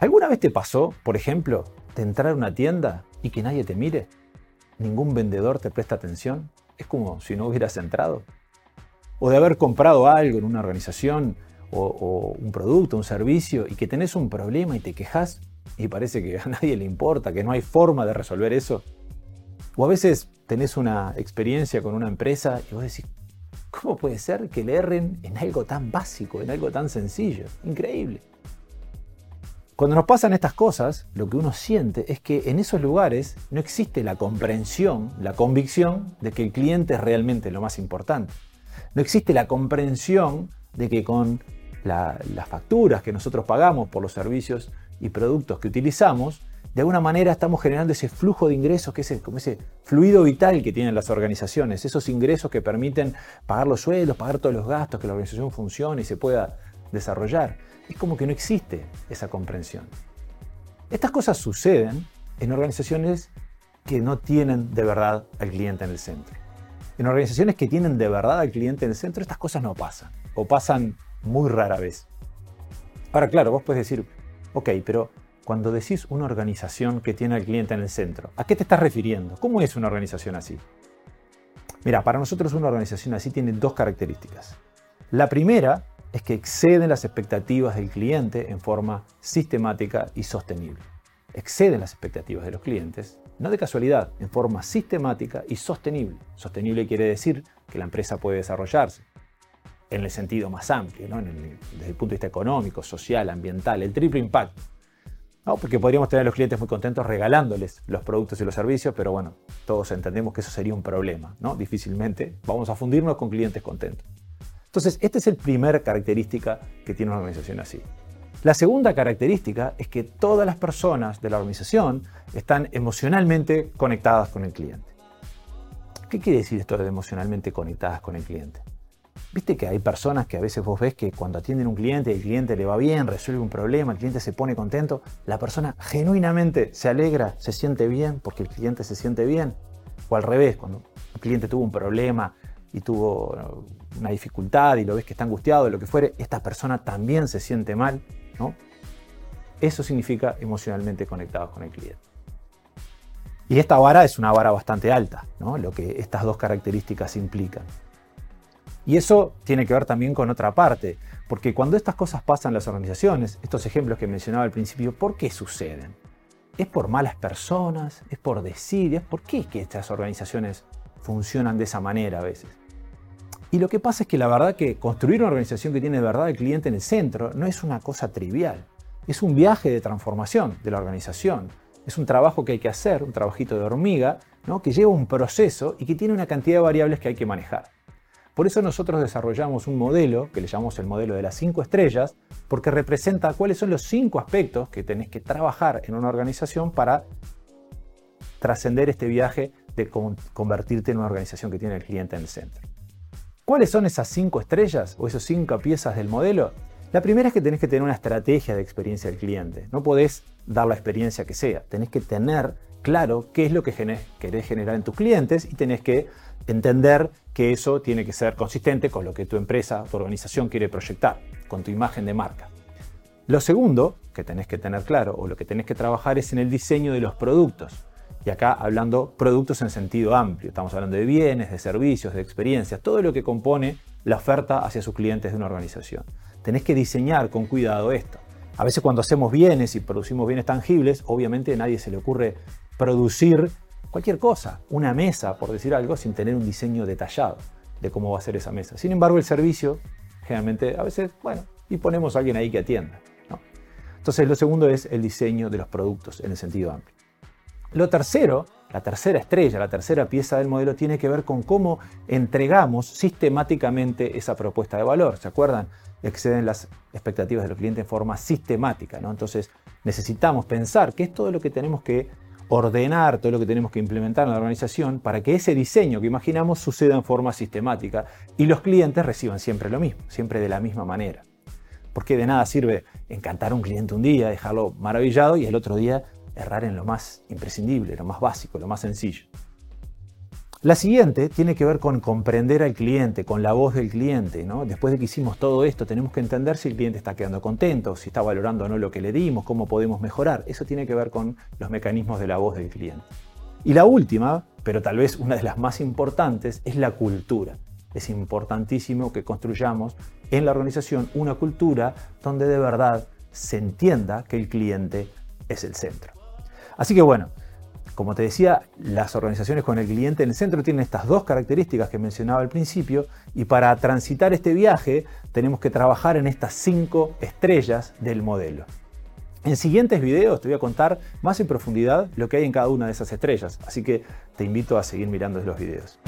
¿Alguna vez te pasó, por ejemplo, de entrar a una tienda y que nadie te mire? ¿Ningún vendedor te presta atención? Es como si no hubieras entrado. O de haber comprado algo en una organización o, un producto, un servicio y que tenés un problema y te quejas y parece que a nadie le importa, que no hay forma de resolver eso. O a veces tenés una experiencia con una empresa y vos decís, ¿cómo puede ser que le erren en algo tan básico, en algo tan sencillo? Increíble. Cuando nos pasan estas cosas, lo que uno siente es que en esos lugares no existe la comprensión, la convicción de que el cliente es realmente lo más importante. No existe la comprensión de que con las facturas que nosotros pagamos por los servicios y productos que utilizamos, de alguna manera estamos generando ese flujo de ingresos, que es como ese fluido vital que tienen las organizaciones, esos ingresos que permiten pagar los sueldos, pagar todos los gastos, que la organización funcione y se pueda desarrollar. Es como que no existe esa comprensión. Estas cosas suceden en organizaciones que no tienen de verdad al cliente en el centro. En organizaciones que tienen de verdad al cliente en el centro, estas cosas no pasan, o pasan muy rara vez. Ahora, claro, vos puedes decir, ok, pero cuando decís una organización que tiene al cliente en el centro, ¿a qué te estás refiriendo? ¿Cómo es una organización así? Mira, para nosotros una organización así tiene dos características. La primera es que exceden las expectativas del cliente en forma sistemática y sostenible. Exceden las expectativas de los clientes, no de casualidad, en forma sistemática y sostenible. Sostenible quiere decir que la empresa puede desarrollarse, en el sentido más amplio, desde el punto de vista económico, social, ambiental, el triple impacto. ¿no? Porque podríamos tener a los clientes muy contentos regalándoles los productos y los servicios, pero bueno, todos entendemos que eso sería un problema. ¿no? Difícilmente vamos a fundirnos con clientes contentos. Entonces, esta es la primera característica que tiene una organización así. La segunda característica es que todas las personas de la organización están emocionalmente conectadas con el cliente. ¿Qué quiere decir esto de emocionalmente conectadas con el cliente? Viste que hay personas que a veces vos ves que cuando atienden un cliente, el cliente le va bien, resuelve un problema, el cliente se pone contento, la persona genuinamente se alegra, se siente bien porque el cliente se siente bien. O al revés, cuando el cliente tuvo un problema y tuvo una dificultad y lo ves que está angustiado, lo que fuere, esta persona también se siente mal. Eso significa emocionalmente conectados con el cliente. Y esta vara es una vara bastante alta, ¿no? lo que estas dos características implican. Y eso tiene que ver también con otra parte, porque cuando estas cosas pasan en las organizaciones, estos ejemplos que mencionaba al principio, ¿por qué suceden? ¿Es por malas personas? ¿Es por desidia? ¿Por qué es que estas organizaciones funcionan de esa manera a veces? Y lo que pasa es que la verdad que construir una organización que tiene de verdad al cliente en el centro no es una cosa trivial. Es un viaje de transformación de la organización. Es un trabajo que hay que hacer, un trabajito de hormiga, ¿no? que lleva un proceso y que tiene una cantidad de variables que hay que manejar. Por eso nosotros desarrollamos un modelo que le llamamos el modelo de las cinco estrellas, porque representa cuáles son los cinco aspectos que tenés que trabajar en una organización para trascender este viaje de convertirte en una organización que tiene el cliente en el centro. ¿Cuáles son esas cinco estrellas o esas cinco piezas del modelo? La primera es que tenés que tener una estrategia de experiencia del cliente. No podés dar la experiencia que sea. Tenés que tener claro qué es lo que querés generar en tus clientes y tenés que entender que eso tiene que ser consistente con lo que tu empresa, tu organización quiere proyectar, con tu imagen de marca. Lo segundo que tenés que tener claro o lo que tenés que trabajar es en el diseño de los productos. Y acá hablando productos en sentido amplio, estamos hablando de bienes, de servicios, de experiencias, todo lo que compone la oferta hacia sus clientes de una organización. Tenés que diseñar con cuidado esto. A veces cuando hacemos bienes y producimos bienes tangibles, obviamente a nadie se le ocurre producir cualquier cosa, una mesa, por decir algo, sin tener un diseño detallado de cómo va a ser esa mesa. Sin embargo, el servicio, generalmente, a veces, bueno, y ponemos a alguien ahí que atienda. Entonces, lo segundo es el diseño de los productos en el sentido amplio. Lo tercero, la tercera estrella, la tercera pieza del modelo, tiene que ver con cómo entregamos sistemáticamente esa propuesta de valor. ¿Se acuerdan? Exceden las expectativas de los clientes en forma sistemática. ¿no? Entonces, necesitamos pensar qué es todo lo que tenemos que ordenar todo lo que tenemos que implementar en la organización para que ese diseño que imaginamos suceda en forma sistemática y los clientes reciban siempre lo mismo, siempre de la misma manera. Porque de nada sirve encantar a un cliente un día, dejarlo maravillado y el otro día errar en lo más imprescindible, lo más básico, lo más sencillo. La siguiente tiene que ver con comprender al cliente, con la voz del cliente. ¿no? Después de que hicimos todo esto, tenemos que entender si el cliente está quedando contento, si está valorando o no lo que le dimos, cómo podemos mejorar. Eso tiene que ver con los mecanismos de la voz del cliente. Y la última, pero tal vez una de las más importantes, es la cultura. Es importantísimo que construyamos en la organización una cultura donde de verdad se entienda que el cliente es el centro. Así que bueno, como te decía, las organizaciones con el cliente en el centro tienen estas dos características que mencionaba al principio y para transitar este viaje tenemos que trabajar en estas cinco estrellas del modelo. En siguientes videos te voy a contar más en profundidad lo que hay en cada una de esas estrellas, así que te invito a seguir mirando los videos.